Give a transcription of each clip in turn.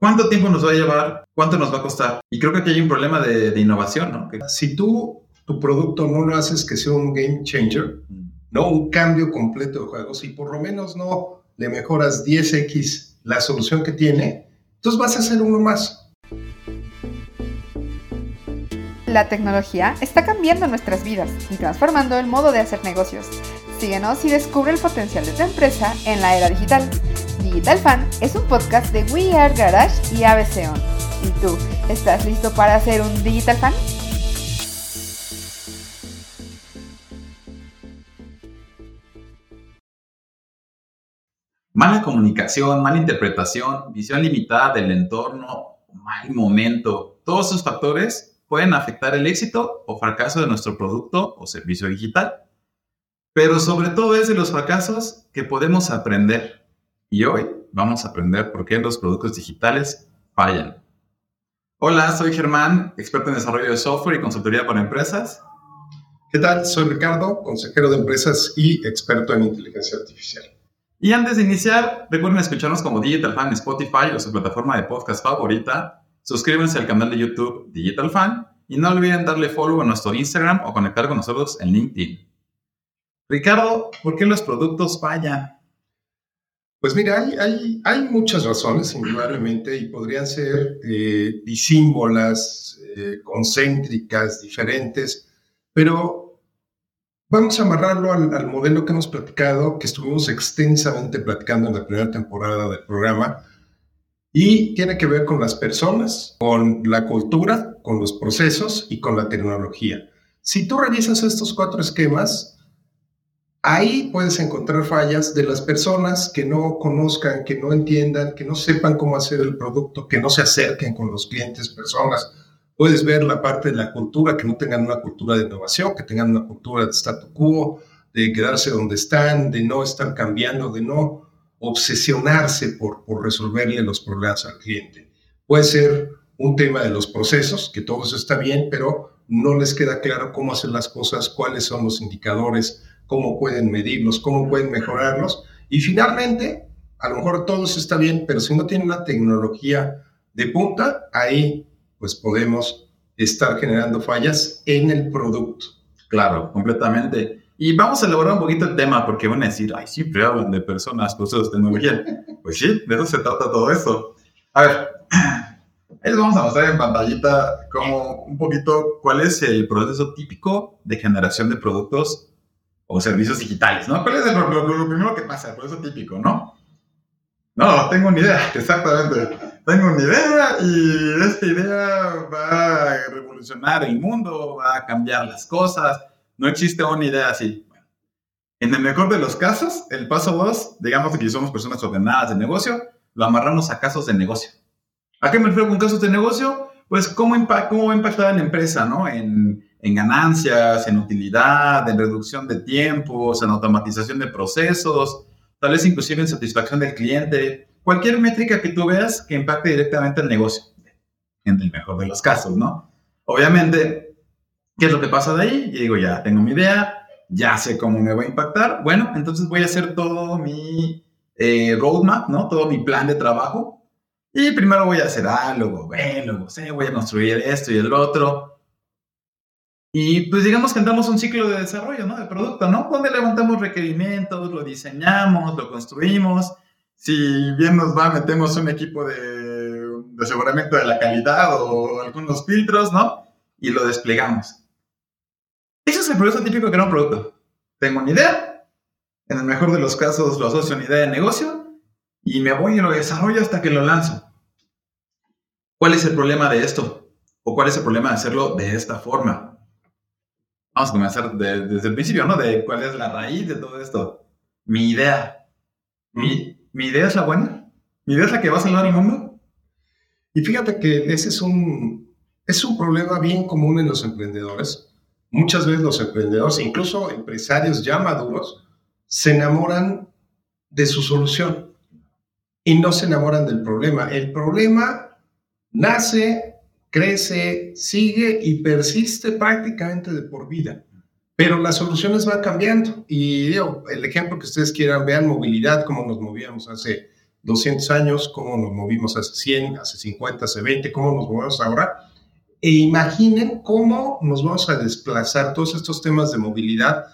¿Cuánto tiempo nos va a llevar? ¿Cuánto nos va a costar? Y creo que aquí hay un problema de, innovación, ¿no? Si tú tu producto no lo haces que sea un game changer, mm. no un cambio completo de juego, si por lo menos no le mejoras 10x la solución que tiene, entonces vas a hacer uno más. La tecnología está cambiando nuestras vidas y transformando el modo de hacer negocios. Síguenos y descubre el potencial de tu empresa en la era digital. Digital Fan es un podcast de We Are Garage y ABC On. ¿Y tú, estás listo para ser un Digital Fan? Mala comunicación, mala interpretación, visión limitada del entorno, mal momento, todos esos factores pueden afectar el éxito o fracaso de nuestro producto o servicio digital. Pero sobre todo es de los fracasos que podemos aprender. Y hoy vamos a aprender por qué los productos digitales fallan. Hola, soy Germán, experto en desarrollo de software y consultoría para empresas. ¿Qué tal? Soy Ricardo, consejero de empresas y experto en inteligencia artificial. Y antes de iniciar, recuerden escucharnos como Digital Fan en Spotify o su plataforma de podcast favorita. Suscríbanse al canal de YouTube Digital Fan y no olviden darle follow a nuestro Instagram o conectar con nosotros en LinkedIn. Ricardo, ¿por qué los productos fallan? Pues mira, hay, hay, muchas razones, indudablemente, y podrían ser eh, disímbolas, eh, concéntricas, diferentes, pero Vamos a amarrarlo al, modelo que hemos platicado, que estuvimos extensamente platicando en la primera temporada del programa, y tiene que ver con las personas, con la cultura, con los procesos y con la tecnología. Si tú revisas estos cuatro esquemas, ahí puedes encontrar fallas de las personas que no conozcan, que no entiendan, que no sepan cómo hacer el producto, que no se acerquen con los clientes, personas Puedes ver la parte de la cultura, que no tengan una cultura de innovación, que tengan una cultura de statu quo, de quedarse donde están, de no estar cambiando, de no obsesionarse por, por resolverle los problemas al cliente. Puede ser un tema de los procesos, que todo eso está bien, pero no les queda claro cómo hacer las cosas, cuáles son los indicadores, cómo pueden medirlos, cómo pueden mejorarlos. Y finalmente, a lo mejor todo eso está bien, pero si no tienen una tecnología de punta, ahí pues podemos estar generando fallas en el producto. Claro, completamente. Y vamos a elaborar un poquito el tema, porque van a decir, ay, siempre hablan de personas, procesos, tecnología. Pues sí, de eso se trata todo esto. A ver, ahí les vamos a mostrar en pantallita como un poquito cuál es el proceso típico de generación de productos o servicios digitales, ¿no? ¿Cuál es lo, lo primero que pasa, el proceso típico, ¿no? No, tengo una idea, exactamente. Tengo una idea y esta idea va a revolucionar el mundo, va a cambiar las cosas. No existe una idea así. en el mejor de los casos, el paso dos, digamos que somos personas ordenadas de negocio, lo amarramos a casos de negocio. ¿A qué me refiero con casos de negocio? Pues cómo, cómo va a impactar en la empresa, ¿no? En, en ganancias, en utilidad, en reducción de tiempos, en automatización de procesos, tal vez inclusive en satisfacción del cliente, cualquier métrica que tú veas que impacte directamente al negocio, en el mejor de los casos, ¿no? Obviamente, ¿qué es lo que pasa de ahí? Yo digo, ya tengo mi idea, ya sé cómo me va a impactar, bueno, entonces voy a hacer todo mi eh, roadmap, ¿no? Todo mi plan de trabajo. Y primero voy a hacer A, luego B, luego C, voy a construir esto y el otro. Y pues digamos que entramos un ciclo de desarrollo, ¿no? De producto, ¿no? Donde levantamos requerimientos, lo diseñamos, lo construimos. Si bien nos va, metemos un equipo de, de aseguramiento de la calidad o algunos filtros, ¿no? Y lo desplegamos. Ese es el proceso típico de crear un producto. Tengo una idea, en el mejor de los casos lo asocio a una idea de negocio y me voy y lo desarrollo hasta que lo lanzo. ¿Cuál es el problema de esto? ¿O cuál es el problema de hacerlo de esta forma? Vamos a comenzar desde el principio, ¿no? De cuál es la raíz de todo esto. Mi idea. Mi, idea es la buena. Mi idea es la que va a salvar el mundo. Y fíjate que ese es un, es un problema bien común en los emprendedores. Muchas veces los emprendedores, incluso empresarios ya maduros, se enamoran de su solución y no se enamoran del problema. El problema nace crece, sigue y persiste prácticamente de por vida. Pero las soluciones van cambiando. Y digo, el ejemplo que ustedes quieran, vean movilidad, como nos movíamos hace 200 años, cómo nos movimos hace 100, hace 50, hace 20, cómo nos movemos ahora. E imaginen cómo nos vamos a desplazar todos estos temas de movilidad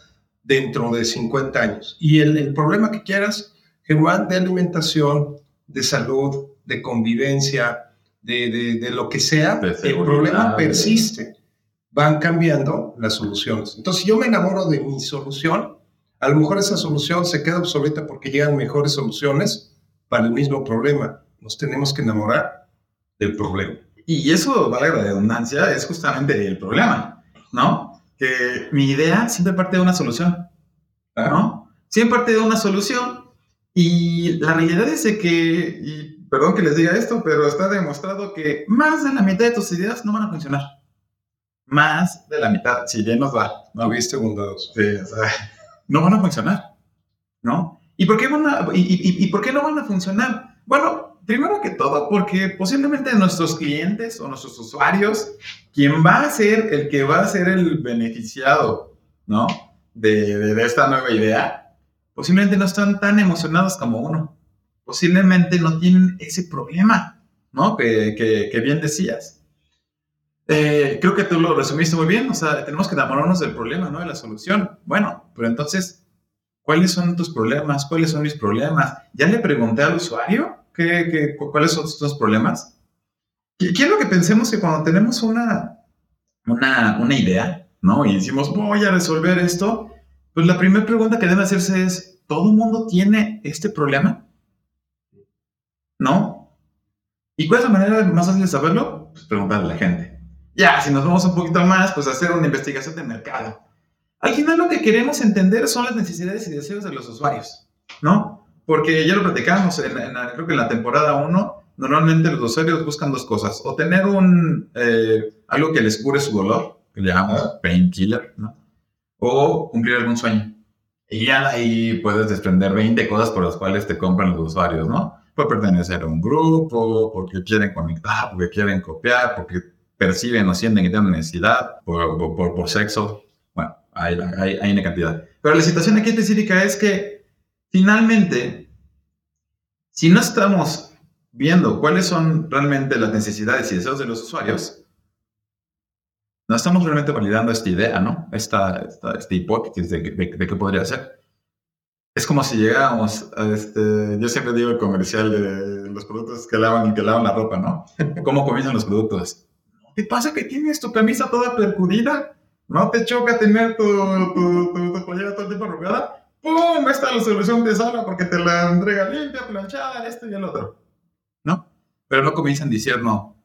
dentro de 50 años. Y el, el problema que quieras, Germán, de alimentación, de salud, de convivencia, de, de, de lo que sea, el problema persiste. Van cambiando las soluciones. Entonces, si yo me enamoro de mi solución, a lo mejor esa solución se queda obsoleta porque llegan mejores soluciones para el mismo problema. Nos tenemos que enamorar del problema. Y eso, vale la redundancia, es justamente el problema, ¿no? Que mi idea siempre parte de una solución, ¿no? Siempre parte de una solución y la realidad es de que, y perdón que les diga esto, pero está demostrado que más de la mitad de tus ideas no van a funcionar. Más de la mitad, si bien nos va. ¿No viste bondados? Sí, no van a funcionar, ¿no? ¿Y por qué, van a, y, por qué no van a funcionar? Bueno, primero que todo, porque posiblemente nuestros clientes o nuestros usuarios, quien va a ser el que va a ser el beneficiado, ¿no? De, de esta nueva idea, posiblemente no están tan emocionados como uno. Posiblemente no tienen ese problema, ¿no? Que, que, bien decías. Eh, creo que tú lo resumiste muy bien, o sea, tenemos que enamorarnos del problema, no de la solución. Bueno, pero entonces, ¿cuáles son tus problemas? ¿Cuáles son mis problemas? ¿Ya le pregunté al usuario qué, qué, cuáles son tus problemas? Quiero que pensemos que cuando tenemos una, una, una idea, ¿no? Y decimos, voy a resolver esto, pues la primera pregunta que debe hacerse es, ¿todo el mundo tiene este problema? ¿No? ¿Y cuál es la manera más fácil de saberlo? Pues preguntarle a la gente. Ya, si nos vamos un poquito más, pues hacer una investigación de mercado. Al final lo que queremos entender son las necesidades y deseos de los usuarios, ¿no? Porque ya lo platicamos, en, en, creo que en la temporada 1, normalmente los usuarios buscan dos cosas, o tener un, eh, algo que les cure su dolor, que le llamamos painkiller, ¿no? O cumplir algún sueño. Y ya ahí puedes desprender 20 cosas por las cuales te compran los usuarios, ¿no? Por pertenecer a un grupo, porque quieren conectar, porque quieren copiar, porque perciben o sienten que tienen necesidad por, por, por sexo. Bueno, hay, hay, hay, una cantidad. Pero la situación aquí específica es que finalmente, si no estamos viendo cuáles son realmente las necesidades y deseos de los usuarios, no estamos realmente validando esta idea, ¿no? Esta, esta, esta hipótesis de, de, de, qué podría ser. Es como si llegáramos a este, yo siempre digo el comercial de los productos que lavan y que lavan la ropa, ¿no? ¿Cómo comienzan los productos? ¿Qué pasa que tienes tu camisa toda percudida? ¿No te choca tener tu, tu, tu, pollera todo el tiempo arrugada? ¡Pum! Esta es la solución de sala porque te la entrega limpia, planchada, esto y el otro. ¿No? Pero no comienzan diciendo,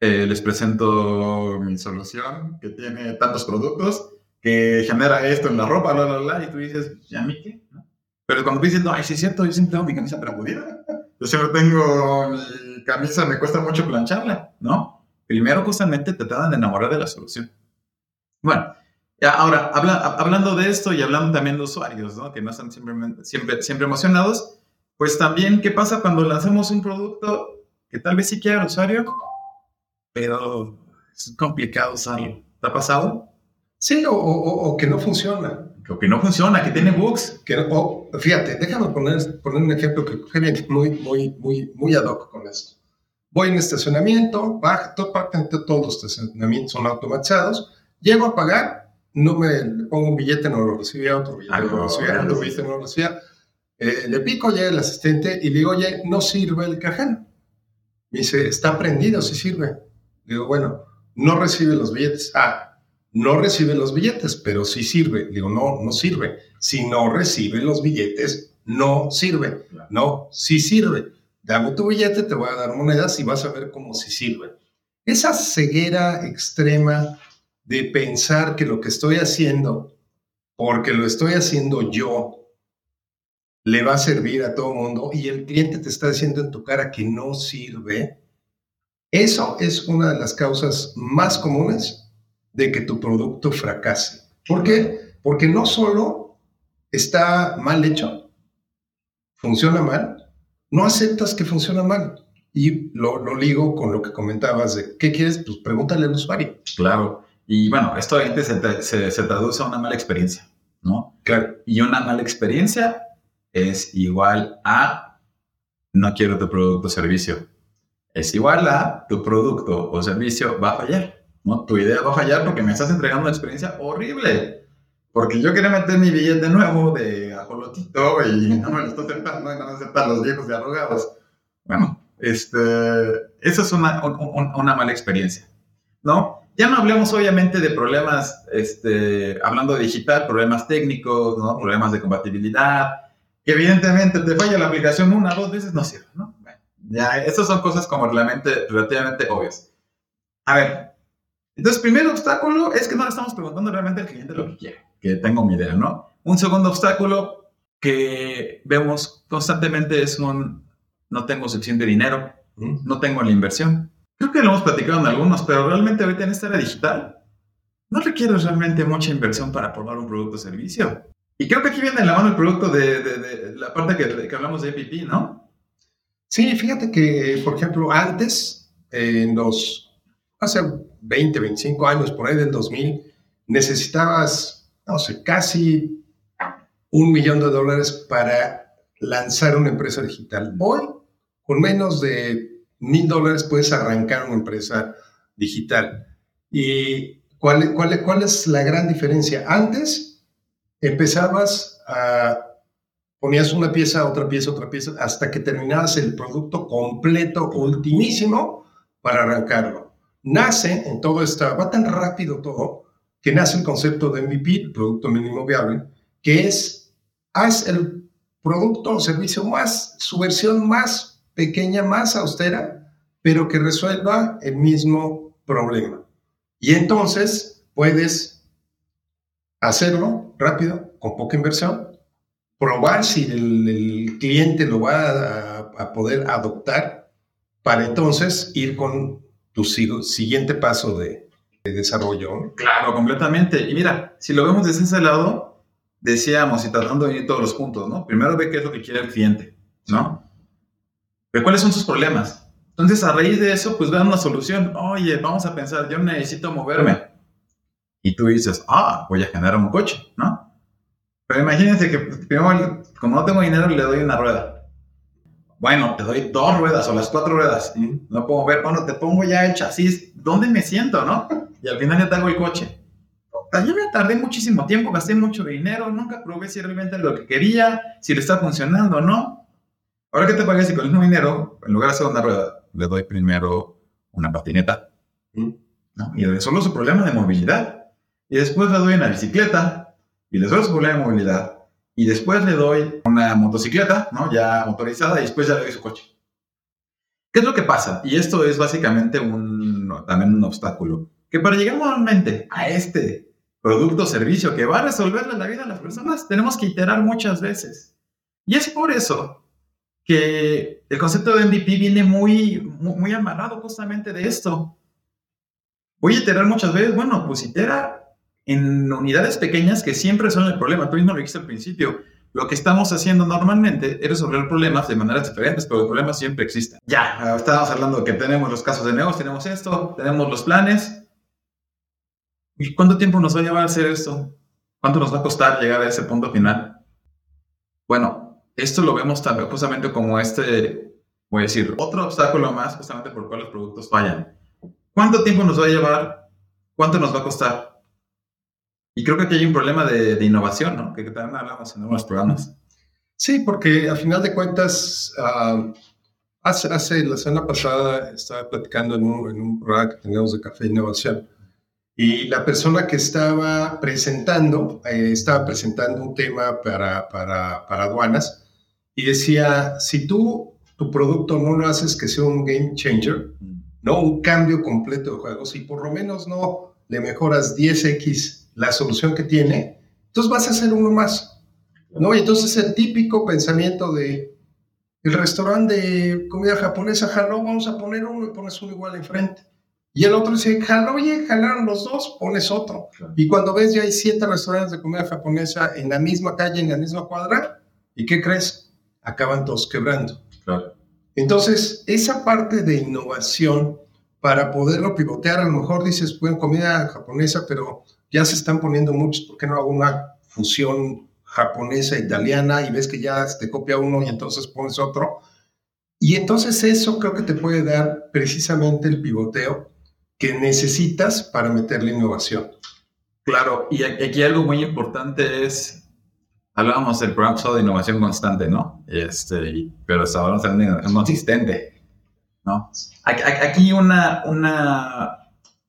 eh, les presento mi solución que tiene tantos productos, que genera esto en la ropa, bla, bla, bla, y tú dices, ¿y a mí qué? ¿No? Pero cuando tú dices, no, ay, sí es cierto, yo siempre tengo mi camisa percudida. Yo siempre tengo mi camisa, me cuesta mucho plancharla, ¿no? Primero justamente te tratan de enamorar de la solución. Bueno, ahora, habla, hablando de esto y hablando también de usuarios, ¿no? que no están siempre, siempre, siempre emocionados, pues también, ¿qué pasa cuando lanzamos un producto que tal vez sí quiera el usuario, pero es complicado usarlo? ¿Te ha pasado? Sí, o, o, o que no funciona. Que no funciona, que tiene bugs. Que, o, fíjate, déjame poner, poner un ejemplo que viene muy, muy, muy, muy ad hoc con esto. Voy en estacionamiento, baja, todo, todos los estacionamientos son automatizados, llego a pagar, no me pongo un billete, no lo recibía, otro billete no lo recibía, otro billete no lo recibía. Eh, le pico, llega el asistente y le digo, oye, no sirve el cajero. Me dice, está prendido, sí sirve. Le digo, bueno, no recibe los billetes. Ah, no recibe los billetes, pero sí sirve. Digo, no, no sirve. Si no recibe los billetes, no sirve. No, sí sirve dame tu billete, te voy a dar monedas y vas a ver cómo si sirve. Esa ceguera extrema de pensar que lo que estoy haciendo, porque lo estoy haciendo yo, le va a servir a todo el mundo y el cliente te está diciendo en tu cara que no sirve, eso es una de las causas más comunes de que tu producto fracase. ¿Por qué? Porque no solo está mal hecho, funciona mal, no aceptas que funciona mal. Y lo, lo, ligo con lo que comentabas de qué quieres, pues pregúntale al usuario. Claro. Y bueno, esto se, se, se, traduce a una mala experiencia, ¿no? Claro. Y una mala experiencia es igual a no quiero tu producto o servicio. Es igual a tu producto o servicio va a fallar. ¿No? Tu idea va a fallar porque me estás entregando una experiencia horrible. Porque yo quería meter mi billete nuevo de ajolotito y no me lo estoy aceptando y no me aceptan los viejos y arrogados. Bueno, este, eso es una, una mala experiencia, ¿no? Ya no hablemos obviamente de problemas, este, hablando de digital, problemas técnicos, ¿no? problemas de compatibilidad, que evidentemente te falla la aplicación una o dos veces, no sirve, ¿no? Bueno, ya, esas son cosas como relativamente, relativamente obvias. A ver, entonces, primer obstáculo es que no le estamos preguntando realmente al cliente lo que quiere, que tengo mi idea, ¿no? Un segundo obstáculo que vemos constantemente es un no tengo suficiente dinero, no tengo la inversión. Creo que lo hemos platicado en algunos, pero realmente ahorita en esta era digital no requiere realmente mucha inversión para probar un producto o servicio. Y creo que aquí viene en la mano el producto de, de, la parte que, que, hablamos de MVP, ¿no? Sí, fíjate que, por ejemplo, antes, en los, hace 20, 25 años, por ahí del 2000, necesitabas, no sé, casi un millón de dólares para lanzar una empresa digital. Hoy, con menos de mil dólares, puedes arrancar una empresa digital. ¿Y cuál, cuál, cuál es la gran diferencia? Antes, empezabas a ponías una pieza, otra pieza, otra pieza, hasta que terminabas el producto completo, ultimísimo, para arrancarlo nace en todo esto, va tan rápido todo, que nace el concepto de MVP, Producto Mínimo Viable, que es, haz el producto o servicio más, su versión más pequeña, más austera, pero que resuelva el mismo problema. Y entonces puedes hacerlo rápido, con poca inversión, probar si el, cliente lo va a poder adoptar para entonces ir con tu siguiente paso de, desarrollo. Claro, completamente. Y mira, si lo vemos desde ese lado, decíamos, y tratando de ir todos los puntos, ¿no? Primero ve qué es lo que quiere el cliente, ¿no? Ve cuáles son sus problemas. Entonces, a raíz de eso, pues vean una solución. Oye, vamos a pensar, yo necesito moverme. Y tú dices, ah, voy a generar un coche, ¿no? Pero imagínense que primero, como no tengo dinero, le doy una rueda bueno, te doy dos ruedas o las cuatro ruedas. No puedo ver, cuando te pongo ya el chasis, ¿dónde me siento, no? Y al final ya tengo el coche. Yo me tardé muchísimo tiempo, gasté mucho dinero, nunca probé si realmente lo que quería, si le está funcionando o no. Ahora que te parece con el mismo dinero, en lugar de hacer una rueda, le doy primero una patineta. ¿no? Y resuelvo su problema de movilidad. Y después le doy una bicicleta y le resuelvo su problema de movilidad y después le doy una motocicleta, ¿no? Ya motorizada y después ya le doy su coche. ¿Qué es lo que pasa? Y esto es básicamente un, también un obstáculo. Que para llegar nuevamente a este producto o servicio que va a resolverle la vida a las personas, tenemos que iterar muchas veces. Y es por eso que el concepto de MVP viene muy, muy, muy amarrado justamente de esto. Voy a iterar muchas veces, bueno, pues itera en unidades pequeñas que siempre son el problema. Tú mismo lo dijiste al principio. Lo que estamos haciendo normalmente es resolver problemas de maneras diferentes, pero el problema siempre existe. Ya, estábamos hablando que tenemos los casos de negocio, tenemos esto, tenemos los planes. ¿Y cuánto tiempo nos va a llevar a hacer esto? ¿Cuánto nos va a costar llegar a ese punto final? Bueno, esto lo vemos también justamente como este, voy a decir, otro obstáculo más justamente por el cual los productos fallan. ¿Cuánto tiempo nos va a llevar? ¿Cuánto nos va a costar? Y creo que aquí hay un problema de, innovación, ¿no? Que, también hablamos en algunos programas. Sí, porque a final de cuentas, ah, hace, hace, la semana pasada estaba platicando en un, en un programa que teníamos de Café Innovación y la persona que estaba presentando, eh, estaba presentando un tema para, para, para aduanas y decía, si tú tu producto no lo haces que sea un game changer, mm. no un cambio completo de juego, si por lo menos no le mejoras 10x la solución que tiene, entonces vas a hacer uno más. ¿no? Y entonces el típico pensamiento de el restaurante de comida japonesa jaló, vamos a poner uno y pones uno igual enfrente. Y el otro dice, jaló, oye, jalaron los dos, pones otro. Y cuando ves ya hay siete restaurantes de comida japonesa en la misma calle, en la misma cuadra, ¿y qué crees? Acaban todos quebrando. Entonces, esa parte de innovación para poderlo pivotear, a lo mejor dices, bueno, comida japonesa, pero ya se están poniendo muchos, ¿por qué no hago una fusión japonesa, italiana y ves que ya te copia uno y entonces pones otro? Y entonces eso creo que te puede dar precisamente el pivoteo que necesitas para meter la innovación. Claro, y aquí algo muy importante es, hablábamos del programa de innovación constante, ¿no? Este, pero hasta ahora de innovación consistente, ¿no? Aquí una, una,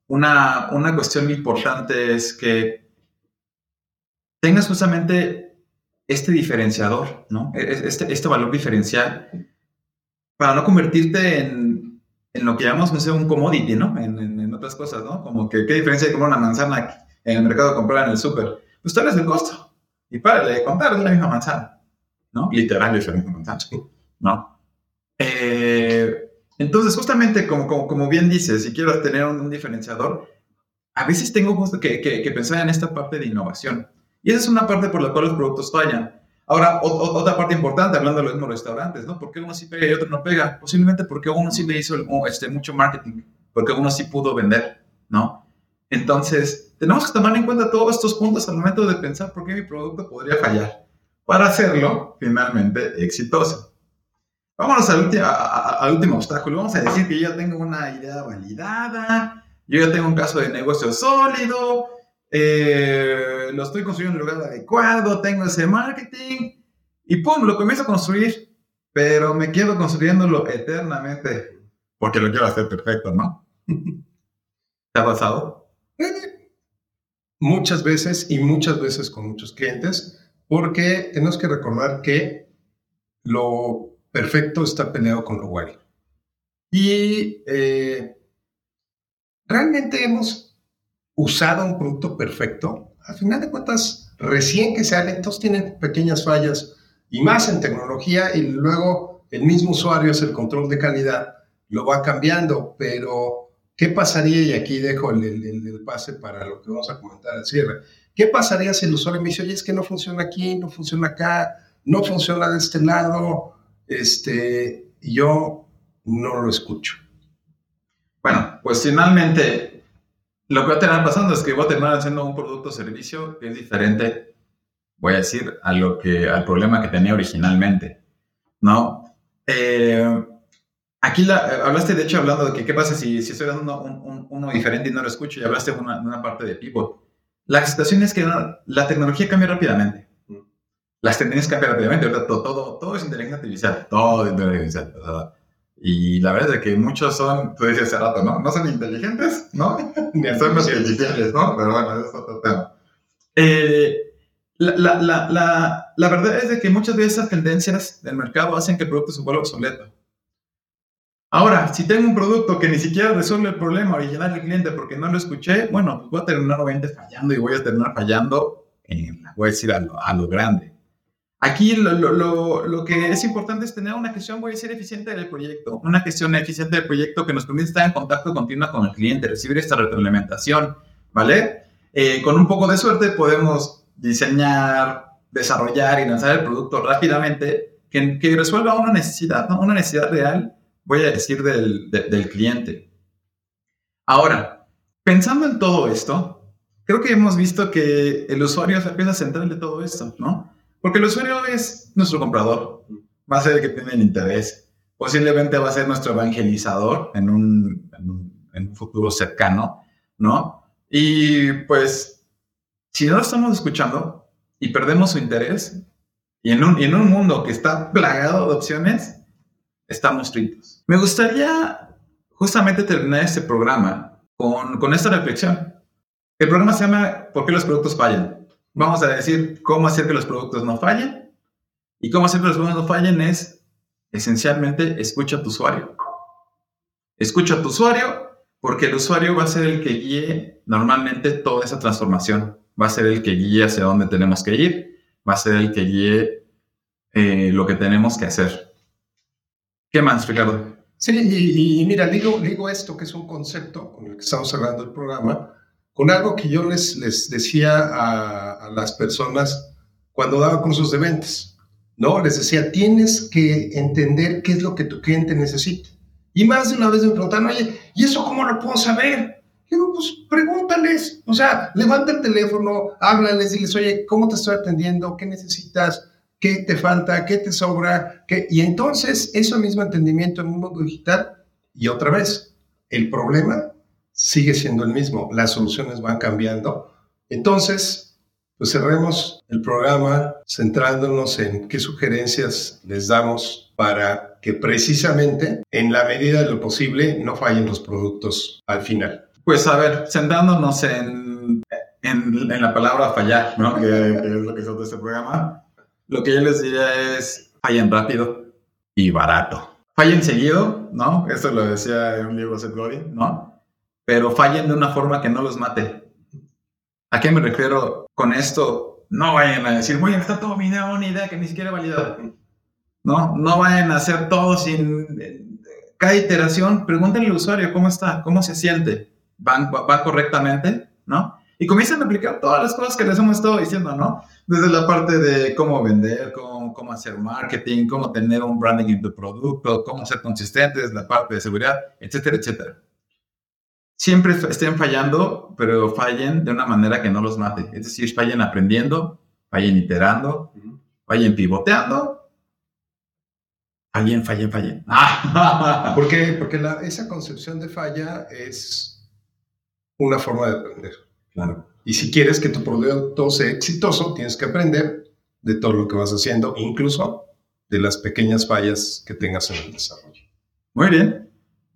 una, una cuestión importante es que tengas justamente este diferenciador, ¿no? E, e, este, este valor diferencial para no convertirte en, en lo que llamamos, no sé, un commodity, ¿no? En, en, otras cosas, ¿no? Como que, ¿qué diferencia hay comprar una manzana en el mercado de comprar en el súper? Pues tal vez el costo. Y para de contar, es la misma manzana, ¿no? Literal es la misma manzana, ¿no? Eh, entonces, justamente como, como, como, bien dices, si quiero tener un, diferenciador, a veces tengo que, que, que pensar en esta parte de innovación. Y esa es una parte por la cual los productos fallan. Ahora, otra parte importante, hablando de los mismos restaurantes, ¿no? ¿Por qué uno sí pega y otro no pega? Posiblemente porque uno sí le hizo este, mucho marketing, porque uno sí pudo vender, ¿no? Entonces, tenemos que tomar en cuenta todos estos puntos al momento de pensar por qué mi producto podría fallar, para hacerlo finalmente exitoso. Vámonos al, al último obstáculo. Vamos a decir que yo ya tengo una idea validada, yo ya tengo un caso de negocio sólido, eh, lo estoy construyendo en el lugar adecuado, tengo ese marketing y pum, lo comienzo a construir, pero me quedo construyéndolo eternamente porque lo quiero hacer perfecto, ¿no? ¿Te ha pasado? Eh, muchas veces y muchas veces con muchos clientes, porque tenemos que recordar que lo perfecto está peleado con bueno. Y eh, realmente hemos usado un producto perfecto, al final de cuentas, recién que sale, todos tienen pequeñas fallas y más en tecnología y luego el mismo usuario es el control de calidad, lo va cambiando, pero ¿qué pasaría? Y aquí dejo el, el, pase para lo que vamos a comentar al cierre. ¿Qué pasaría si el usuario me dice, oye, es que no funciona aquí, no funciona acá, no funciona de este lado? Este, yo no lo escucho. Bueno, pues finalmente lo que va a terminar pasando es que voy a terminar haciendo un producto o servicio que es diferente, voy a decir, a lo que, al problema que tenía originalmente, ¿no? Eh, aquí la, hablaste, de hecho, hablando de que qué pasa si, si estoy dando un, uno diferente y no lo escucho, y hablaste de una, una, parte de pivot. La situación es que la tecnología cambia rápidamente. Las tendencias cambian rápidamente, ¿verdad? Todo, todo, todo es inteligencia artificial, todo es inteligencia artificial. Y la verdad es que muchos son, tú dices hace rato, ¿no? No son inteligentes, ¿no? Ni son inteligentes, ¿no? Pero bueno, es otro tema. Eh, la, la, la, la, verdad es de que muchas de esas tendencias del mercado hacen que el producto se vuelva obsoleto. Ahora, si tengo un producto que ni siquiera resuelve el problema original del cliente porque no lo escuché, bueno, pues voy a terminar obviamente fallando y voy a terminar fallando, en, voy a decir, a lo, a lo grande. Aquí lo, lo, lo, que es importante es tener una gestión, voy a decir, eficiente del proyecto, una gestión eficiente del proyecto que nos permite estar en contacto continuo con el cliente, recibir esta retroalimentación, ¿vale? Eh, con un poco de suerte podemos diseñar, desarrollar y lanzar el producto rápidamente que, que resuelva una necesidad, ¿no? una necesidad real, voy a decir, del, del cliente. Ahora, pensando en todo esto, creo que hemos visto que el usuario es la pieza central de todo esto, ¿no? Porque el usuario es nuestro comprador, va a ser el que tiene el interés, posiblemente va a ser nuestro evangelizador en un, en un, futuro cercano, ¿no? Y pues, si no lo estamos escuchando y perdemos su interés, y en un, en un mundo que está plagado de opciones, estamos fritos. Me gustaría justamente terminar este programa con, con esta reflexión. El programa se llama ¿Por qué los productos fallan? Vamos a decir cómo hacer que los productos no fallen. Y cómo hacer que los productos no fallen es esencialmente escucha a tu usuario. Escucha a tu usuario porque el usuario va a ser el que guíe normalmente toda esa transformación. Va a ser el que guíe hacia dónde tenemos que ir. Va a ser el que guíe eh, lo que tenemos que hacer. ¿Qué más, Ricardo? Sí, y, y, mira, digo, digo esto que es un concepto con el que estamos hablando el programa, con algo que yo les, les decía a, las personas cuando daba cursos de ventas, ¿no? Les decía, tienes que entender qué es lo que tu cliente necesita. Y más de una vez me preguntaron, oye, ¿y eso cómo lo puedo saber? Digo, pues pregúntales, o sea, levanta el teléfono, háblales, diles, oye, ¿cómo te estoy atendiendo? ¿Qué necesitas? qué te falta, qué te sobra, qué... y entonces ese mismo entendimiento en un mundo digital, y otra vez, el problema sigue siendo el mismo, las soluciones van cambiando. Entonces, pues cerremos el programa centrándonos en qué sugerencias les damos para que precisamente, en la medida de lo posible, no fallen los productos al final. Pues a ver, centrándonos en, en, la palabra fallar, ¿no? que, es lo que es de este programa, lo que yo les diría es fallen rápido y barato. Fallen seguido, ¿no? Esto lo decía en un libro Seth ¿no? Pero fallen de una forma que no los mate. ¿A qué me refiero con esto? No vayan a decir, voy a gastar todo mi en una idea que ni siquiera he validado. No, no vayan a hacer todo sin... Cada iteración, pregúntenle al usuario cómo está, cómo se siente, van, va correctamente, ¿no? Y comienzan a aplicar todas las cosas que les hemos estado diciendo, ¿no? Desde la parte de cómo vender, cómo, cómo hacer marketing, cómo tener un branding en tu producto, cómo ser consistentes, la parte de seguridad, etcétera, etcétera. Siempre estén fallando, pero fallen de una manera que no los mate. Es decir, fallen aprendiendo, fallen iterando, fallen pivoteando, fallen, fallen, fallen. ¿Por qué? Porque esa concepción de falla es una forma de aprender. Y si quieres que tu producto sea exitoso, tienes que aprender de todo lo que vas haciendo, incluso de las pequeñas fallas que tengas en el desarrollo. Muy bien.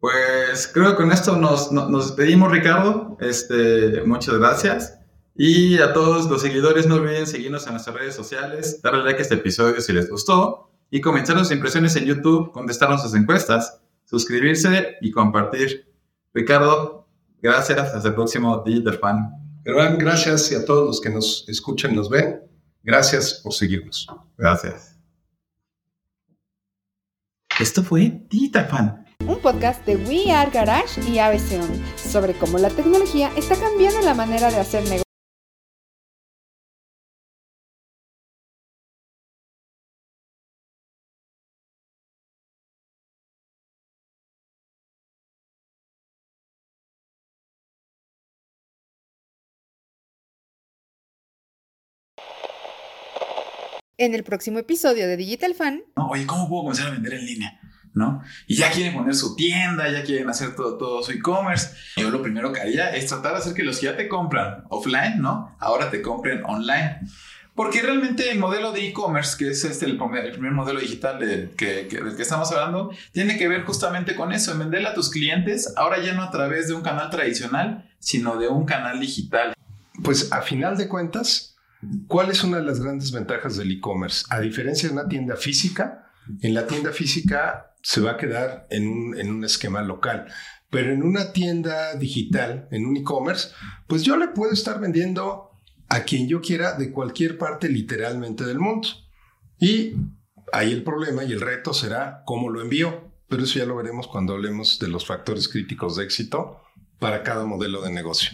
Pues creo que con esto nos, nos, despedimos, Ricardo. Este, muchas gracias. Y a todos los seguidores, no olviden seguirnos en nuestras redes sociales, darle like a este episodio si les gustó y comentar sus impresiones en YouTube, contestar nuestras encuestas, suscribirse y compartir. Ricardo, gracias. Hasta el próximo Digital Fan. Germán, gracias y a todos los que nos escuchan y nos ven. Gracias por seguirnos. Gracias. Esto fue Digital Fan. Un podcast de We Are Garage y ABC sobre cómo la tecnología está cambiando la manera de hacer negocios. en el próximo episodio de Digital Fan. oye, ¿cómo puedo comenzar a vender en línea? ¿No? Y ya quieren poner su tienda, ya quieren hacer todo, todo su e-commerce. Yo lo primero que haría es tratar de hacer que los que ya te compran offline, ¿no? Ahora te compren online. Porque realmente el modelo de e-commerce, que es este el, primer modelo digital que, del que estamos hablando, tiene que ver justamente con eso, en venderle a tus clientes, ahora ya no a través de un canal tradicional, sino de un canal digital. Pues a final de cuentas, ¿Cuál es una de las grandes ventajas del e-commerce? A diferencia de una tienda física, en la tienda física se va a quedar en un, esquema local. Pero en una tienda digital, en un e-commerce, pues yo le puedo estar vendiendo a quien yo quiera de cualquier parte literalmente del mundo. Y ahí el problema y el reto será cómo lo envío. Pero eso ya lo veremos cuando hablemos de los factores críticos de éxito para cada modelo de negocio.